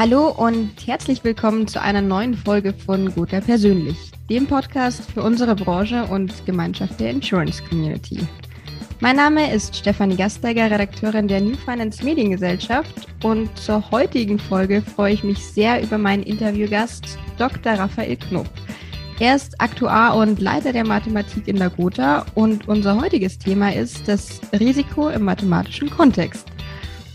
Hallo und herzlich willkommen zu einer neuen Folge von Gotha Persönlich, dem Podcast für unsere Branche und Gemeinschaft der Insurance Community. Mein Name ist Stefanie Gasteiger, Redakteurin der New Finance Mediengesellschaft und zur heutigen Folge freue ich mich sehr über meinen Interviewgast Dr. Raphael Knopp. Er ist Aktuar und Leiter der Mathematik in der Gotha und unser heutiges Thema ist das Risiko im mathematischen Kontext.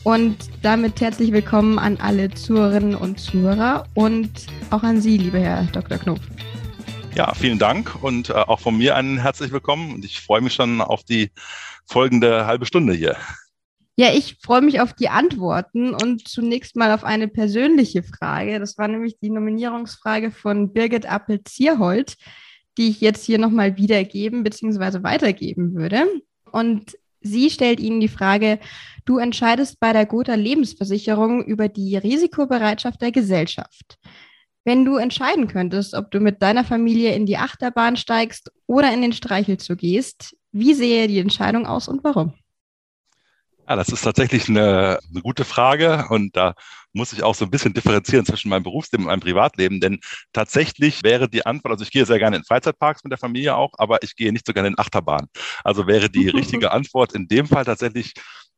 Und damit herzlich willkommen an alle Zuhörerinnen und Zuhörer und auch an Sie, lieber Herr Dr. Knopf. Ja, vielen Dank und äh, auch von mir ein herzlich willkommen und ich freue mich schon auf die folgende halbe Stunde hier. Ja, ich freue mich auf die Antworten und zunächst mal auf eine persönliche Frage. Das war nämlich die Nominierungsfrage von Birgit Appel-Zierhold, die ich jetzt hier nochmal wiedergeben bzw. weitergeben würde. Und sie stellt Ihnen die Frage, Du entscheidest bei der Gotha Lebensversicherung über die Risikobereitschaft der Gesellschaft. Wenn du entscheiden könntest, ob du mit deiner Familie in die Achterbahn steigst oder in den Streichelzoo gehst, wie sehe die Entscheidung aus und warum? Ja, das ist tatsächlich eine, eine, gute Frage und da muss ich auch so ein bisschen differenzieren zwischen meinem Berufsleben und meinem Privatleben, denn tatsächlich wäre die Antwort, also ich gehe sehr gerne in Freizeitparks mit der Familie auch, aber ich gehe nicht so gerne in Achterbahn. Also wäre die richtige Antwort in dem Fall tatsächlich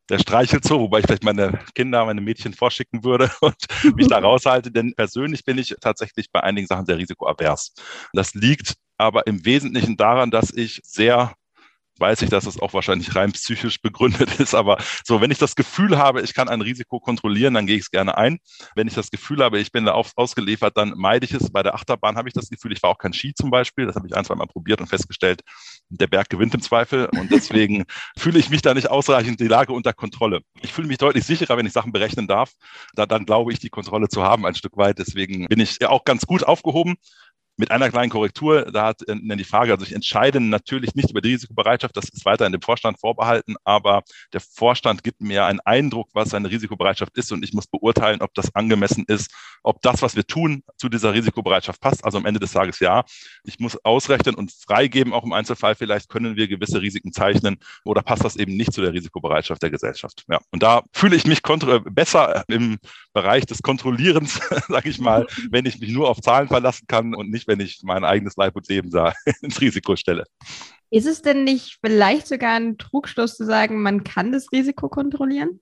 der Streichelzoo, wobei ich vielleicht meine Kinder, meine Mädchen vorschicken würde und mich da raushalte, denn persönlich bin ich tatsächlich bei einigen Sachen sehr risikoavers. Das liegt aber im Wesentlichen daran, dass ich sehr weiß ich, dass es auch wahrscheinlich rein psychisch begründet ist. Aber so, wenn ich das Gefühl habe, ich kann ein Risiko kontrollieren, dann gehe ich es gerne ein. Wenn ich das Gefühl habe, ich bin da auf, ausgeliefert, dann meide ich es. Bei der Achterbahn habe ich das Gefühl, ich war auch kein Ski zum Beispiel. Das habe ich ein, zwei Mal probiert und festgestellt, der Berg gewinnt im Zweifel. Und deswegen fühle ich mich da nicht ausreichend die Lage unter Kontrolle. Ich fühle mich deutlich sicherer, wenn ich Sachen berechnen darf. Da, dann glaube ich, die Kontrolle zu haben ein Stück weit. Deswegen bin ich ja auch ganz gut aufgehoben mit einer kleinen Korrektur, da hat äh, die Frage, also ich entscheide natürlich nicht über die Risikobereitschaft, das ist weiterhin dem Vorstand vorbehalten, aber der Vorstand gibt mir einen Eindruck, was seine Risikobereitschaft ist und ich muss beurteilen, ob das angemessen ist, ob das, was wir tun, zu dieser Risikobereitschaft passt. Also am Ende des Tages ja. Ich muss ausrechnen und freigeben, auch im Einzelfall vielleicht können wir gewisse Risiken zeichnen oder passt das eben nicht zu der Risikobereitschaft der Gesellschaft. Ja, und da fühle ich mich besser im Bereich des Kontrollierens, sage ich mal, wenn ich mich nur auf Zahlen verlassen kann und nicht wenn ich mein eigenes Leib und Leben da ins Risiko stelle. Ist es denn nicht vielleicht sogar ein Trugschluss zu sagen, man kann das Risiko kontrollieren?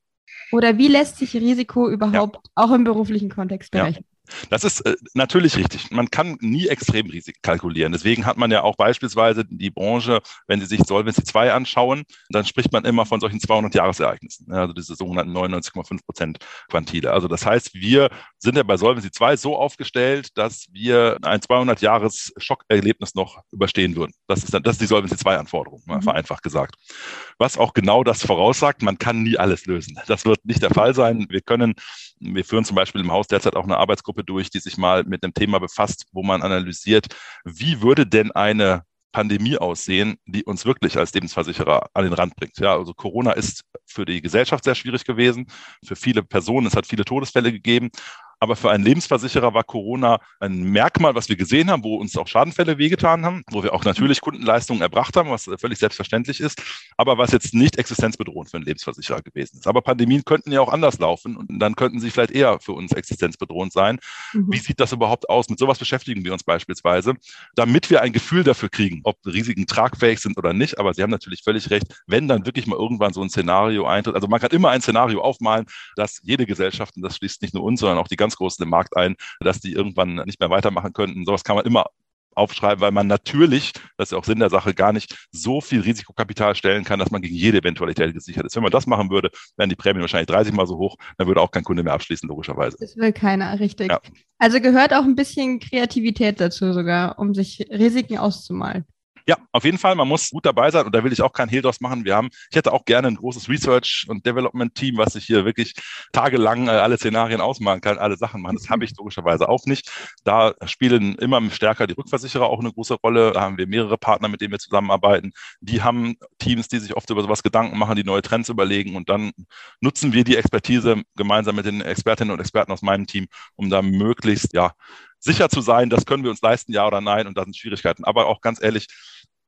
Oder wie lässt sich Risiko überhaupt ja. auch im beruflichen Kontext berechnen? Das ist äh, natürlich richtig. Man kann nie Extremrisiken kalkulieren. Deswegen hat man ja auch beispielsweise die Branche, wenn Sie sich Solvency 2 anschauen, dann spricht man immer von solchen 200-Jahres-Ereignissen, also diese sogenannten 99,5 Prozent Quantile. Also das heißt, wir sind ja bei Solvency 2 so aufgestellt, dass wir ein 200-Jahres-Schockerlebnis noch überstehen würden. Das ist, dann, das ist die Solvency 2-Anforderung, mhm. vereinfacht gesagt. Was auch genau das voraussagt, man kann nie alles lösen. Das wird nicht der Fall sein. Wir können, wir führen zum Beispiel im Haus derzeit auch eine Arbeitsgruppe durch, die sich mal mit einem Thema befasst, wo man analysiert, wie würde denn eine Pandemie aussehen, die uns wirklich als Lebensversicherer an den Rand bringt. Ja, also Corona ist für die Gesellschaft sehr schwierig gewesen, für viele Personen, es hat viele Todesfälle gegeben aber für einen Lebensversicherer war Corona ein Merkmal, was wir gesehen haben, wo uns auch Schadenfälle wehgetan haben, wo wir auch natürlich Kundenleistungen erbracht haben, was völlig selbstverständlich ist, aber was jetzt nicht existenzbedrohend für einen Lebensversicherer gewesen ist. Aber Pandemien könnten ja auch anders laufen und dann könnten sie vielleicht eher für uns existenzbedrohend sein. Mhm. Wie sieht das überhaupt aus? Mit sowas beschäftigen wir uns beispielsweise, damit wir ein Gefühl dafür kriegen, ob Risiken tragfähig sind oder nicht. Aber Sie haben natürlich völlig recht, wenn dann wirklich mal irgendwann so ein Szenario eintritt. Also man kann immer ein Szenario aufmalen, dass jede Gesellschaft, und das schließt nicht nur uns, sondern auch die ganz Großen im Markt ein, dass die irgendwann nicht mehr weitermachen könnten. Sowas kann man immer aufschreiben, weil man natürlich, das ist ja auch Sinn der Sache, gar nicht so viel Risikokapital stellen kann, dass man gegen jede Eventualität gesichert ist. Wenn man das machen würde, wären die Prämien wahrscheinlich 30 mal so hoch, dann würde auch kein Kunde mehr abschließen, logischerweise. Das will keiner, richtig. Ja. Also gehört auch ein bisschen Kreativität dazu sogar, um sich Risiken auszumalen. Ja, auf jeden Fall. Man muss gut dabei sein und da will ich auch kein Hehl draus machen. Wir haben, ich hätte auch gerne ein großes Research- und Development-Team, was sich hier wirklich tagelang äh, alle Szenarien ausmalen kann, alle Sachen machen. Das habe ich logischerweise auch nicht. Da spielen immer stärker die Rückversicherer auch eine große Rolle. Da haben wir mehrere Partner, mit denen wir zusammenarbeiten. Die haben Teams, die sich oft über sowas Gedanken machen, die neue Trends überlegen und dann nutzen wir die Expertise gemeinsam mit den Expertinnen und Experten aus meinem Team, um da möglichst, ja, sicher zu sein, das können wir uns leisten, ja oder nein, und da sind Schwierigkeiten. Aber auch ganz ehrlich,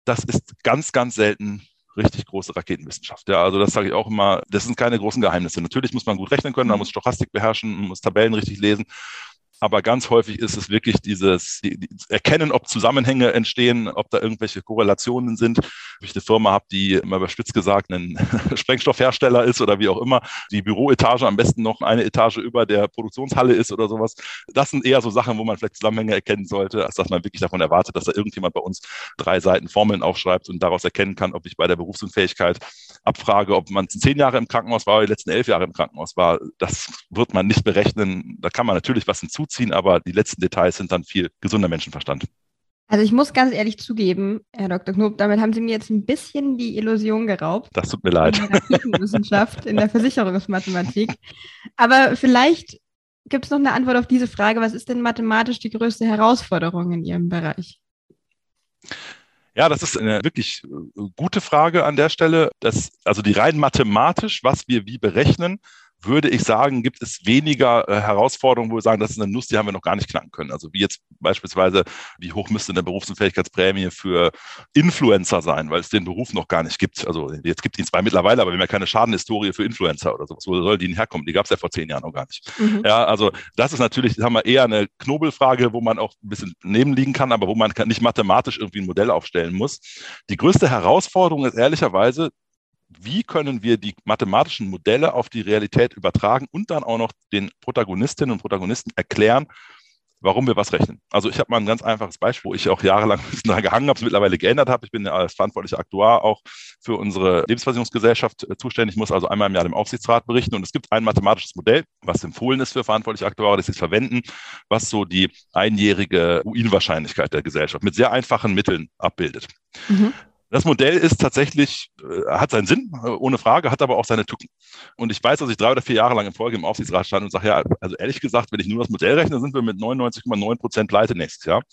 das ist ganz, ganz selten richtig große Raketenwissenschaft. Ja, also das sage ich auch immer, das sind keine großen Geheimnisse. Natürlich muss man gut rechnen können, man muss Stochastik beherrschen, man muss Tabellen richtig lesen aber ganz häufig ist es wirklich dieses die, die Erkennen, ob Zusammenhänge entstehen, ob da irgendwelche Korrelationen sind. Wenn ich eine Firma habe, die immer überspitzt gesagt ein Sprengstoffhersteller ist oder wie auch immer, die Büroetage am besten noch eine Etage über der Produktionshalle ist oder sowas. Das sind eher so Sachen, wo man vielleicht Zusammenhänge erkennen sollte, als dass man wirklich davon erwartet, dass da irgendjemand bei uns drei Seiten Formeln aufschreibt und daraus erkennen kann, ob ich bei der Berufsunfähigkeit abfrage, ob man zehn Jahre im Krankenhaus war oder die letzten elf Jahre im Krankenhaus war. Das wird man nicht berechnen. Da kann man natürlich was hinzu hinzuziehen, aber die letzten Details sind dann viel gesunder Menschenverstand. Also ich muss ganz ehrlich zugeben, Herr Dr. Knob, damit haben Sie mir jetzt ein bisschen die Illusion geraubt. Das tut mir leid. In der Wissenschaft, in der Versicherungsmathematik. Aber vielleicht gibt es noch eine Antwort auf diese Frage. Was ist denn mathematisch die größte Herausforderung in Ihrem Bereich? Ja, das ist eine wirklich äh, gute Frage an der Stelle. Das, also die rein mathematisch, was wir wie berechnen, würde ich sagen, gibt es weniger äh, Herausforderungen, wo wir sagen, das ist eine Nuss, die haben wir noch gar nicht knacken können. Also wie jetzt beispielsweise, wie hoch müsste eine Berufsunfähigkeitsprämie für Influencer sein, weil es den Beruf noch gar nicht gibt. Also jetzt gibt es ihn zwar mittlerweile, aber wir haben ja keine Schadenhistorie für Influencer oder sowas. Wo soll die denn herkommen? Die gab es ja vor zehn Jahren noch gar nicht. Mhm. Ja, also das ist natürlich, haben wir eher eine Knobelfrage, wo man auch ein bisschen nebenliegen kann, aber wo man nicht mathematisch irgendwie ein Modell aufstellen muss. Die größte Herausforderung ist ehrlicherweise, wie können wir die mathematischen Modelle auf die Realität übertragen und dann auch noch den Protagonistinnen und Protagonisten erklären, warum wir was rechnen. Also ich habe mal ein ganz einfaches Beispiel, wo ich auch jahrelang daran gehangen habe, es mittlerweile geändert habe. Ich bin ja als verantwortlicher Aktuar auch für unsere Lebensversicherungsgesellschaft äh, zuständig, muss also einmal im Jahr dem Aufsichtsrat berichten. Und es gibt ein mathematisches Modell, was empfohlen ist für verantwortliche Aktuare, das sie verwenden, was so die einjährige Ruinwahrscheinlichkeit der Gesellschaft mit sehr einfachen Mitteln abbildet. Mhm. Das Modell ist tatsächlich, äh, hat seinen Sinn, äh, ohne Frage, hat aber auch seine Tücken. Und ich weiß, dass ich drei oder vier Jahre lang in Folge im Aufsichtsrat stand und sage, ja, also ehrlich gesagt, wenn ich nur das Modell rechne, sind wir mit 99,9 Prozent pleite nächstes Jahr.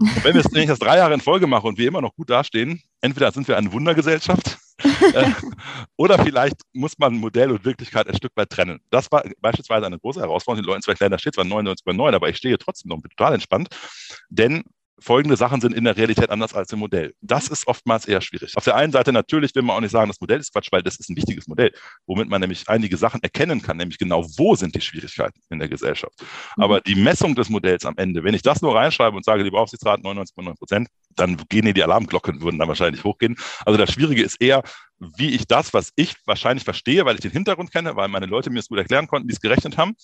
Und wenn, wir, wenn ich das drei Jahre in Folge mache und wir immer noch gut dastehen, entweder sind wir eine Wundergesellschaft äh, oder vielleicht muss man Modell und Wirklichkeit ein Stück weit trennen. Das war beispielsweise eine große Herausforderung, den Leuten zu erklären, da steht zwar 99,9, aber ich stehe trotzdem noch total entspannt, denn folgende Sachen sind in der Realität anders als im Modell. Das ist oftmals eher schwierig. Auf der einen Seite natürlich will man auch nicht sagen, das Modell ist Quatsch, weil das ist ein wichtiges Modell, womit man nämlich einige Sachen erkennen kann, nämlich genau, wo sind die Schwierigkeiten in der Gesellschaft. Mhm. Aber die Messung des Modells am Ende, wenn ich das nur reinschreibe und sage, lieber Aufsichtsrat 99,9 Prozent, dann gehen die Alarmglocken, würden dann wahrscheinlich hochgehen. Also das Schwierige ist eher, wie ich das, was ich wahrscheinlich verstehe, weil ich den Hintergrund kenne, weil meine Leute mir es gut erklären konnten, die es gerechnet haben,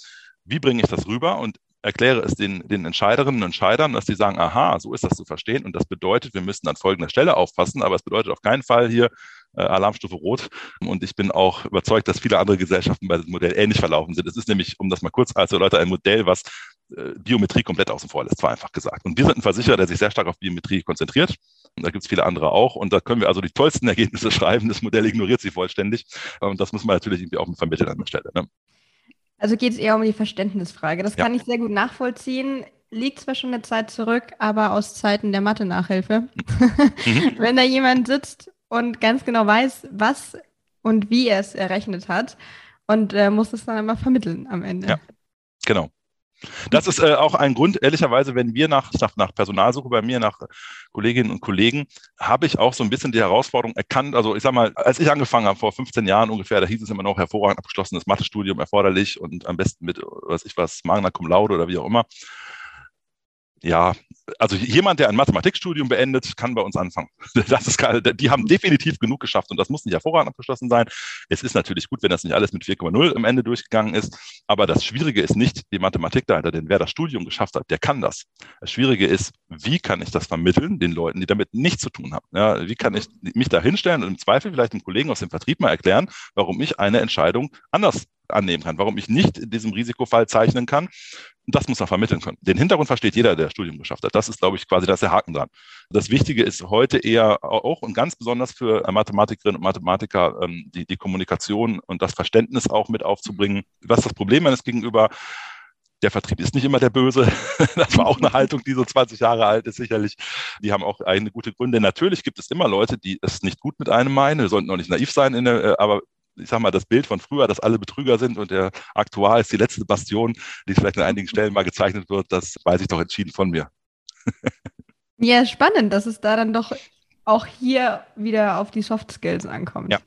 wie bringe ich das rüber? Und erkläre es den, den Entscheiderinnen und Entscheidern, dass sie sagen, aha, so ist das zu verstehen. Und das bedeutet, wir müssen an folgender Stelle aufpassen, aber es bedeutet auf keinen Fall hier äh, Alarmstufe Rot. Und ich bin auch überzeugt, dass viele andere Gesellschaften bei diesem Modell ähnlich verlaufen sind. Es ist nämlich, um das mal kurz also Leute, ein Modell, was äh, Biometrie komplett außen vor lässt, einfach gesagt. Und wir sind ein Versicherer, der sich sehr stark auf Biometrie konzentriert. Und da gibt es viele andere auch. Und da können wir also die tollsten Ergebnisse schreiben. Das Modell ignoriert sie vollständig. Und das muss man natürlich irgendwie auch vermitteln an der Stelle. Ne? Also geht es eher um die Verständnisfrage. Das ja. kann ich sehr gut nachvollziehen. Liegt zwar schon eine Zeit zurück, aber aus Zeiten der Mathe-Nachhilfe. Mhm. Wenn da jemand sitzt und ganz genau weiß, was und wie er es errechnet hat und äh, muss es dann einmal vermitteln am Ende. Ja, genau. Das ist äh, auch ein Grund, ehrlicherweise, wenn wir nach, nach, nach Personalsuche bei mir, nach Kolleginnen und Kollegen, habe ich auch so ein bisschen die Herausforderung erkannt. Also ich sag mal, als ich angefangen habe, vor 15 Jahren ungefähr, da hieß es immer noch hervorragend abgeschlossenes Mathestudium erforderlich und am besten mit, was ich was, Magna Cum Laude oder wie auch immer ja, also jemand, der ein Mathematikstudium beendet, kann bei uns anfangen. Das ist, die haben definitiv genug geschafft und das muss nicht hervorragend abgeschlossen sein. Es ist natürlich gut, wenn das nicht alles mit 4,0 am Ende durchgegangen ist, aber das Schwierige ist nicht die Mathematik dahinter, denn wer das Studium geschafft hat, der kann das. Das Schwierige ist, wie kann ich das vermitteln den Leuten, die damit nichts zu tun haben? Ja, wie kann ich mich da hinstellen und im Zweifel vielleicht einem Kollegen aus dem Vertrieb mal erklären, warum ich eine Entscheidung anders annehmen kann, warum ich nicht in diesem Risikofall zeichnen kann. Und das muss man vermitteln können. Den Hintergrund versteht jeder, der Studium geschafft hat. Das ist, glaube ich, quasi das der Haken dran. Das Wichtige ist heute eher auch und ganz besonders für Mathematikerinnen und Mathematiker ähm, die, die Kommunikation und das Verständnis auch mit aufzubringen. Was das Problem eines gegenüber der Vertrieb ist nicht immer der Böse. Das war auch eine Haltung, die so 20 Jahre alt ist, sicherlich. Die haben auch eigene gute Gründe. Natürlich gibt es immer Leute, die es nicht gut mit einem meinen. Wir sollten auch nicht naiv sein, der, äh, aber ich sag mal, das Bild von früher, dass alle Betrüger sind und der Aktuar ist die letzte Bastion, die vielleicht an einigen Stellen mal gezeichnet wird, das weiß ich doch entschieden von mir. ja, spannend, dass es da dann doch auch hier wieder auf die Soft Skills ankommt. Ja.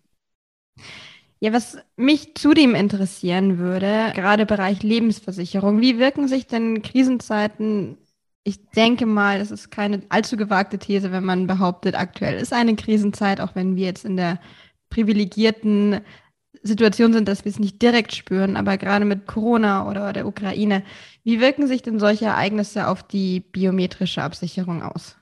Ja, was mich zudem interessieren würde, gerade Bereich Lebensversicherung, wie wirken sich denn Krisenzeiten ich denke mal, es ist keine allzu gewagte These, wenn man behauptet, aktuell ist eine Krisenzeit, auch wenn wir jetzt in der privilegierten Situation sind, dass wir es nicht direkt spüren, aber gerade mit Corona oder der Ukraine, wie wirken sich denn solche Ereignisse auf die biometrische Absicherung aus?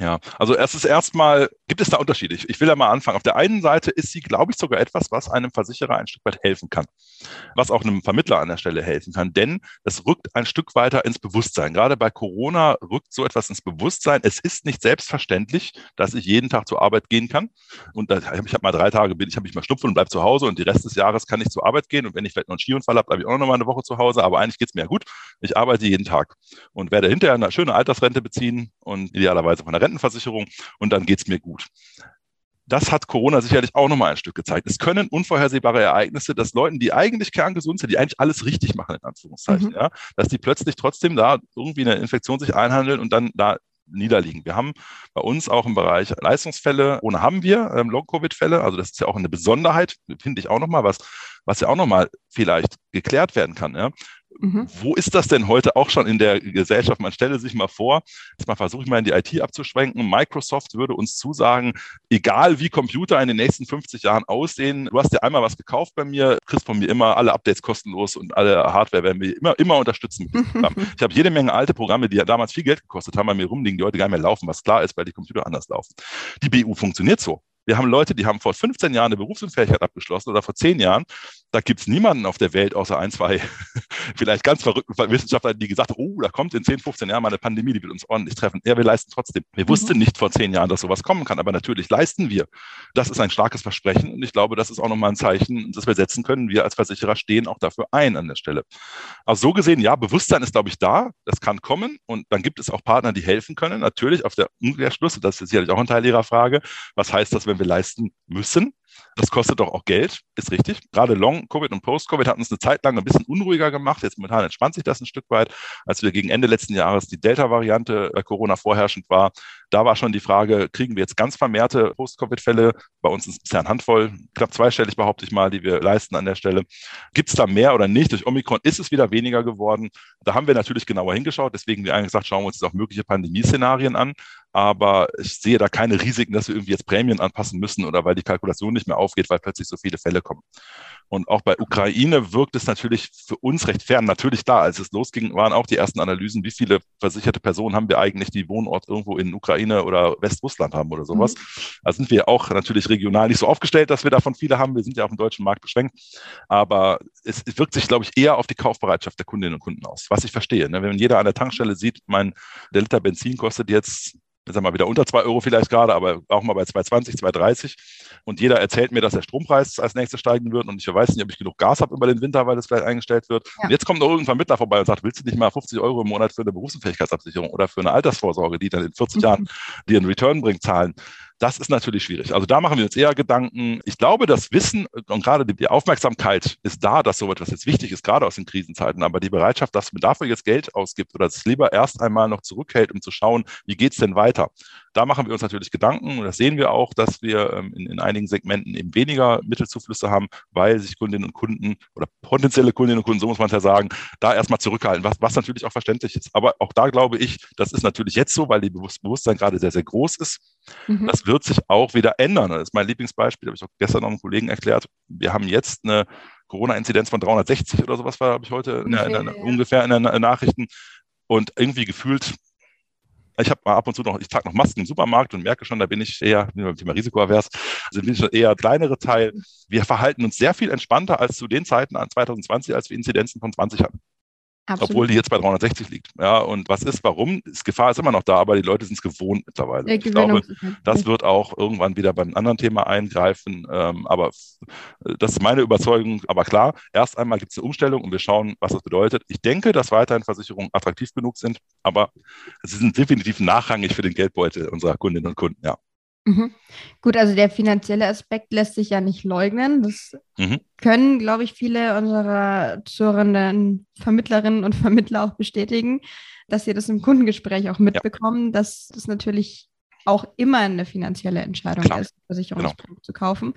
Ja, also es ist erstmal, gibt es da Unterschiede? Ich, ich will ja mal anfangen. Auf der einen Seite ist sie, glaube ich, sogar etwas, was einem Versicherer ein Stück weit helfen kann, was auch einem Vermittler an der Stelle helfen kann, denn es rückt ein Stück weiter ins Bewusstsein. Gerade bei Corona rückt so etwas ins Bewusstsein. Es ist nicht selbstverständlich, dass ich jeden Tag zur Arbeit gehen kann. Und da, ich habe mal drei Tage, bin ich habe ich mal Schnupfen und bleibe zu Hause und die Rest des Jahres kann ich zur Arbeit gehen. Und wenn ich vielleicht noch einen Skiunfall habe, bleibe ich auch noch mal eine Woche zu Hause. Aber eigentlich geht es mir ja gut. Ich arbeite jeden Tag und werde hinterher eine schöne Altersrente beziehen und idealerweise von der Rentenversicherung und dann geht es mir gut. Das hat Corona sicherlich auch nochmal ein Stück gezeigt. Es können unvorhersehbare Ereignisse, dass Leuten, die eigentlich kerngesund sind, die eigentlich alles richtig machen, in Anführungszeichen, mhm. ja, dass die plötzlich trotzdem da irgendwie eine Infektion sich einhandeln und dann da niederliegen. Wir haben bei uns auch im Bereich Leistungsfälle, ohne haben wir ähm, Long-Covid-Fälle. Also das ist ja auch eine Besonderheit, finde ich auch nochmal was, was ja auch nochmal vielleicht geklärt werden kann. Ja. Mhm. Wo ist das denn heute auch schon in der Gesellschaft? Man stelle sich mal vor, jetzt mal versuche ich mal in die IT abzuschwenken. Microsoft würde uns zusagen, egal wie Computer in den nächsten 50 Jahren aussehen, du hast dir einmal was gekauft bei mir, kriegst von mir immer alle Updates kostenlos und alle Hardware werden wir immer, immer unterstützen. ich habe jede Menge alte Programme, die ja damals viel Geld gekostet haben, bei mir rumliegen, die heute gar nicht mehr laufen, was klar ist, weil die Computer anders laufen. Die BU funktioniert so. Wir haben Leute, die haben vor 15 Jahren eine Berufsunfähigkeit abgeschlossen oder vor 10 Jahren. Da gibt es niemanden auf der Welt außer ein, zwei vielleicht ganz verrückten Wissenschaftler, die gesagt haben, oh, da kommt in 10, 15 Jahren mal eine Pandemie, die wird uns ordentlich treffen. Ja, wir leisten trotzdem. Wir mhm. wussten nicht vor 10 Jahren, dass sowas kommen kann, aber natürlich leisten wir. Das ist ein starkes Versprechen und ich glaube, das ist auch nochmal ein Zeichen, das wir setzen können. Wir als Versicherer stehen auch dafür ein an der Stelle. Also so gesehen, ja, Bewusstsein ist, glaube ich, da. Das kann kommen und dann gibt es auch Partner, die helfen können. Natürlich auf der Umkehrschluss, das ist sicherlich auch ein Teil Ihrer Frage. Was heißt das, wenn wir leisten müssen? Das kostet doch auch Geld, ist richtig. Gerade Long-Covid und Post-Covid hatten uns eine Zeit lang ein bisschen unruhiger gemacht. Jetzt momentan entspannt sich das ein Stück weit. Als wir gegen Ende letzten Jahres die Delta-Variante bei Corona vorherrschend war, da war schon die Frage, kriegen wir jetzt ganz vermehrte Post-Covid-Fälle? Bei uns ist es bisher eine Handvoll, knapp zweistellig behaupte ich mal, die wir leisten an der Stelle. Gibt es da mehr oder nicht? Durch Omikron ist es wieder weniger geworden. Da haben wir natürlich genauer hingeschaut. Deswegen, wie eigentlich gesagt, schauen wir uns jetzt auch mögliche Pandemieszenarien an aber ich sehe da keine Risiken, dass wir irgendwie jetzt Prämien anpassen müssen oder weil die Kalkulation nicht mehr aufgeht, weil plötzlich so viele Fälle kommen. Und auch bei Ukraine wirkt es natürlich für uns recht fern. Natürlich da, als es losging, waren auch die ersten Analysen, wie viele versicherte Personen haben wir eigentlich, die Wohnort irgendwo in Ukraine oder Westrussland haben oder sowas. Mhm. Da sind wir auch natürlich regional nicht so aufgestellt, dass wir davon viele haben. Wir sind ja auf dem deutschen Markt beschränkt. Aber es, es wirkt sich, glaube ich, eher auf die Kaufbereitschaft der Kundinnen und Kunden aus, was ich verstehe. Ne? Wenn jeder an der Tankstelle sieht, mein, der Liter Benzin kostet jetzt jetzt sagen wir mal wieder unter zwei Euro vielleicht gerade, aber auch mal bei 2,20, 2,30. Und jeder erzählt mir, dass der Strompreis als nächstes steigen wird. Und ich weiß nicht, ob ich genug Gas habe über den Winter, weil das vielleicht eingestellt wird. Ja. Und jetzt kommt noch irgendein Vermittler vorbei und sagt, willst du nicht mal 50 Euro im Monat für eine Berufsunfähigkeitsabsicherung oder für eine Altersvorsorge, die dann in 40 mhm. Jahren dir einen Return bringt, zahlen? Das ist natürlich schwierig. Also da machen wir uns eher Gedanken. Ich glaube, das Wissen und gerade die Aufmerksamkeit ist da, dass so etwas jetzt wichtig ist, gerade aus den Krisenzeiten. Aber die Bereitschaft, dass man dafür jetzt Geld ausgibt oder es lieber erst einmal noch zurückhält, um zu schauen, wie geht's denn weiter? Da machen wir uns natürlich Gedanken und das sehen wir auch, dass wir ähm, in, in einigen Segmenten eben weniger Mittelzuflüsse haben, weil sich Kundinnen und Kunden oder potenzielle Kundinnen und Kunden, so muss man ja sagen, da erstmal zurückhalten, was, was natürlich auch verständlich ist. Aber auch da glaube ich, das ist natürlich jetzt so, weil die Bewusstsein gerade sehr, sehr groß ist. Mhm. Das wird sich auch wieder ändern. Das ist mein Lieblingsbeispiel, habe ich auch gestern noch einem Kollegen erklärt. Wir haben jetzt eine Corona-Inzidenz von 360 oder sowas, war, habe ich heute in der, in der, ungefähr in den Nachrichten. Und irgendwie gefühlt ich habe ab und zu noch, ich trage noch Masken im Supermarkt und merke schon, da bin ich eher, beim Thema Risikoavers, also bin ich schon eher kleinere Teil. Wir verhalten uns sehr viel entspannter als zu den Zeiten an 2020, als wir Inzidenzen von 20 hatten. Absolut. Obwohl die jetzt bei 360 liegt. Ja, und was ist, warum? Das Gefahr ist immer noch da, aber die Leute sind es gewohnt mittlerweile. Ich glaube, das wird auch irgendwann wieder beim anderen Thema eingreifen. Ähm, aber das ist meine Überzeugung. Aber klar, erst einmal gibt es eine Umstellung und wir schauen, was das bedeutet. Ich denke, dass weiterhin Versicherungen attraktiv genug sind, aber sie sind definitiv nachrangig für den Geldbeutel unserer Kundinnen und Kunden, ja. Mhm. Gut, also der finanzielle Aspekt lässt sich ja nicht leugnen. Das mhm. können, glaube ich, viele unserer zuhörenden Vermittlerinnen und Vermittler auch bestätigen, dass sie das im Kundengespräch auch mitbekommen, ja. dass das natürlich auch immer eine finanzielle Entscheidung Klar. ist, Versicherungsprodukt genau. zu kaufen.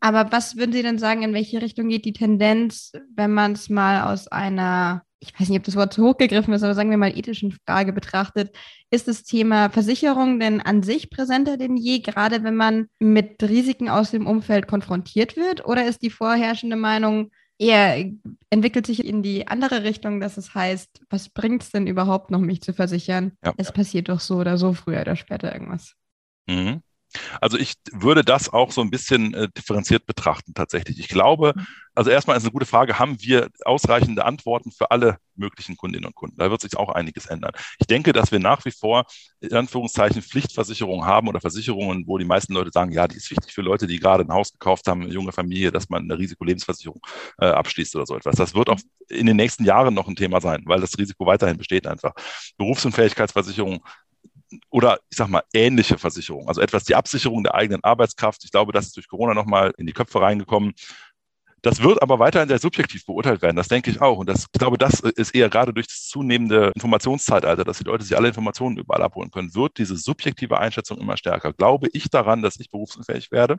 Aber was würden Sie denn sagen, in welche Richtung geht die Tendenz, wenn man es mal aus einer, ich weiß nicht, ob das Wort zu hoch gegriffen ist, aber sagen wir mal ethischen Frage betrachtet, ist das Thema Versicherung denn an sich präsenter denn je, gerade wenn man mit Risiken aus dem Umfeld konfrontiert wird? Oder ist die vorherrschende Meinung, eher entwickelt sich in die andere Richtung, dass es heißt, was bringt es denn überhaupt noch, mich zu versichern? Ja. Es passiert doch so oder so früher oder später irgendwas. Mhm. Also ich würde das auch so ein bisschen äh, differenziert betrachten tatsächlich. Ich glaube, mhm. also erstmal ist eine gute Frage, haben wir ausreichende Antworten für alle möglichen Kundinnen und Kunden? Da wird sich auch einiges ändern. Ich denke, dass wir nach wie vor in Anführungszeichen Pflichtversicherungen haben oder Versicherungen, wo die meisten Leute sagen, ja, die ist wichtig für Leute, die gerade ein Haus gekauft haben, eine junge Familie, dass man eine Risikolebensversicherung äh, abschließt oder so etwas. Das wird auch in den nächsten Jahren noch ein Thema sein, weil das Risiko weiterhin besteht einfach. Berufsunfähigkeitsversicherung oder ich sag mal ähnliche Versicherungen, also etwas die Absicherung der eigenen Arbeitskraft. Ich glaube, das ist durch Corona nochmal in die Köpfe reingekommen. Das wird aber weiterhin sehr subjektiv beurteilt werden, das denke ich auch. Und das, ich glaube, das ist eher gerade durch das zunehmende Informationszeitalter, dass die Leute sich alle Informationen überall abholen können, wird diese subjektive Einschätzung immer stärker. Glaube ich daran, dass ich berufsunfähig werde?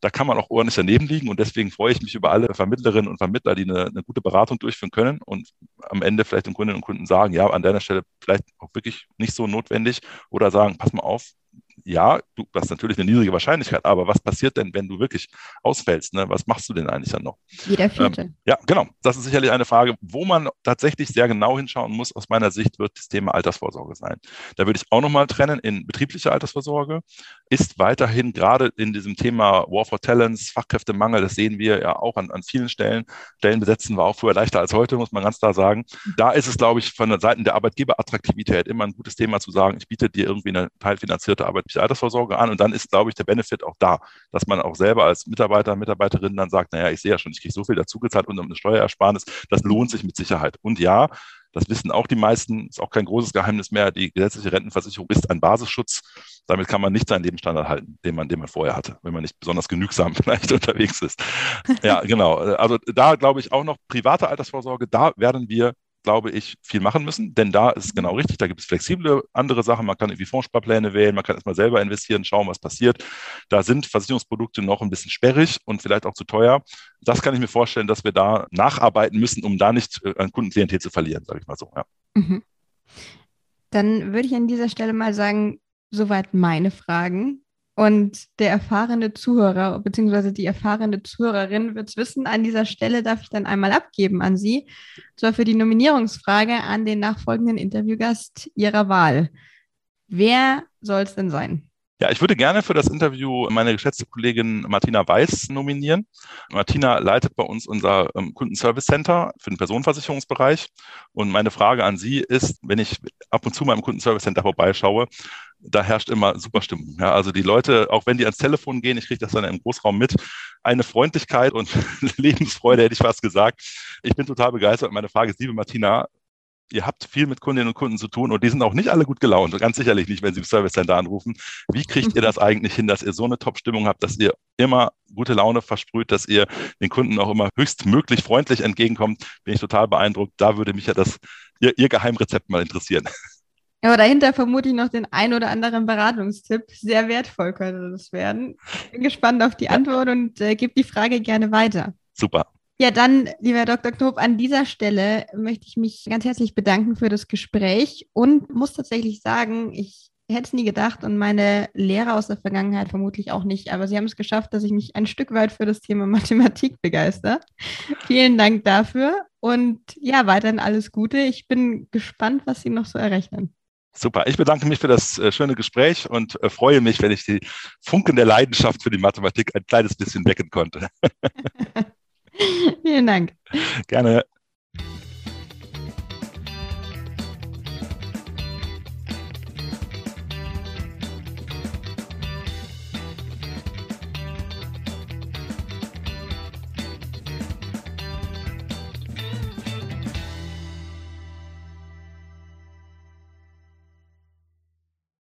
Da kann man auch ordentlich daneben liegen und deswegen freue ich mich über alle Vermittlerinnen und Vermittler, die eine, eine gute Beratung durchführen können und am Ende vielleicht den Kundinnen und Kunden sagen, ja, an deiner Stelle vielleicht auch wirklich nicht so notwendig oder sagen, pass mal auf, ja, du hast natürlich eine niedrige Wahrscheinlichkeit, aber was passiert denn, wenn du wirklich ausfällst? Ne? Was machst du denn eigentlich dann noch? Jeder Vierte. Ähm, ja, genau. Das ist sicherlich eine Frage, wo man tatsächlich sehr genau hinschauen muss. Aus meiner Sicht wird das Thema Altersvorsorge sein. Da würde ich auch nochmal trennen in betriebliche Altersvorsorge. Ist weiterhin gerade in diesem Thema War for Talents, Fachkräftemangel, das sehen wir ja auch an, an vielen Stellen. Stellen besetzen war auch früher leichter als heute, muss man ganz klar sagen. Da ist es, glaube ich, von der Seite der Arbeitgeberattraktivität immer ein gutes Thema zu sagen, ich biete dir irgendwie eine teilfinanzierte Arbeit betriebliche Altersvorsorge an und dann ist, glaube ich, der Benefit auch da, dass man auch selber als Mitarbeiter, Mitarbeiterin dann sagt, naja, ich sehe ja schon, ich kriege so viel dazugezahlt und um eine Steuerersparnis, das lohnt sich mit Sicherheit. Und ja, das wissen auch die meisten, ist auch kein großes Geheimnis mehr. Die gesetzliche Rentenversicherung ist ein Basisschutz. Damit kann man nicht seinen Lebensstandard halten, den man, den man vorher hatte, wenn man nicht besonders genügsam vielleicht unterwegs ist. Ja, genau. Also da glaube ich auch noch private Altersvorsorge, da werden wir glaube ich, viel machen müssen, denn da ist es genau richtig, da gibt es flexible andere Sachen, man kann irgendwie Fondssparpläne wählen, man kann erstmal selber investieren, schauen, was passiert. Da sind Versicherungsprodukte noch ein bisschen sperrig und vielleicht auch zu teuer. Das kann ich mir vorstellen, dass wir da nacharbeiten müssen, um da nicht äh, an Kundenklientel zu verlieren, sage ich mal so. Ja. Mhm. Dann würde ich an dieser Stelle mal sagen, soweit meine Fragen. Und der erfahrene Zuhörer bzw. die erfahrene Zuhörerin wird es wissen. An dieser Stelle darf ich dann einmal abgeben an Sie. Zwar für die Nominierungsfrage an den nachfolgenden Interviewgast Ihrer Wahl. Wer soll es denn sein? Ja, ich würde gerne für das Interview meine geschätzte Kollegin Martina Weiß nominieren. Martina leitet bei uns unser ähm, Kundenservice Center für den Personenversicherungsbereich. Und meine Frage an Sie ist, wenn ich ab und zu mal im Kundenservice Center vorbeischaue, da herrscht immer super Stimmung. Ja, also die Leute, auch wenn die ans Telefon gehen, ich kriege das dann im Großraum mit, eine Freundlichkeit und Lebensfreude, hätte ich fast gesagt. Ich bin total begeistert. Meine Frage ist, liebe Martina, ihr habt viel mit Kundinnen und Kunden zu tun und die sind auch nicht alle gut gelaunt, ganz sicherlich nicht, wenn sie im Service Center anrufen. Wie kriegt ihr das eigentlich hin, dass ihr so eine Top-Stimmung habt, dass ihr immer gute Laune versprüht, dass ihr den Kunden auch immer höchstmöglich freundlich entgegenkommt? Bin ich total beeindruckt. Da würde mich ja das, ihr, ihr Geheimrezept mal interessieren. Aber dahinter vermute ich noch den ein oder anderen Beratungstipp. Sehr wertvoll könnte das werden. Bin gespannt auf die ja. Antwort und äh, gebe die Frage gerne weiter. Super. Ja, dann, lieber Dr. Knob, an dieser Stelle möchte ich mich ganz herzlich bedanken für das Gespräch und muss tatsächlich sagen, ich hätte es nie gedacht und meine Lehrer aus der Vergangenheit vermutlich auch nicht, aber sie haben es geschafft, dass ich mich ein Stück weit für das Thema Mathematik begeister. Vielen Dank dafür und ja, weiterhin alles Gute. Ich bin gespannt, was Sie noch so errechnen. Super. Ich bedanke mich für das äh, schöne Gespräch und äh, freue mich, wenn ich die Funken der Leidenschaft für die Mathematik ein kleines bisschen wecken konnte. Vielen Dank. Gerne.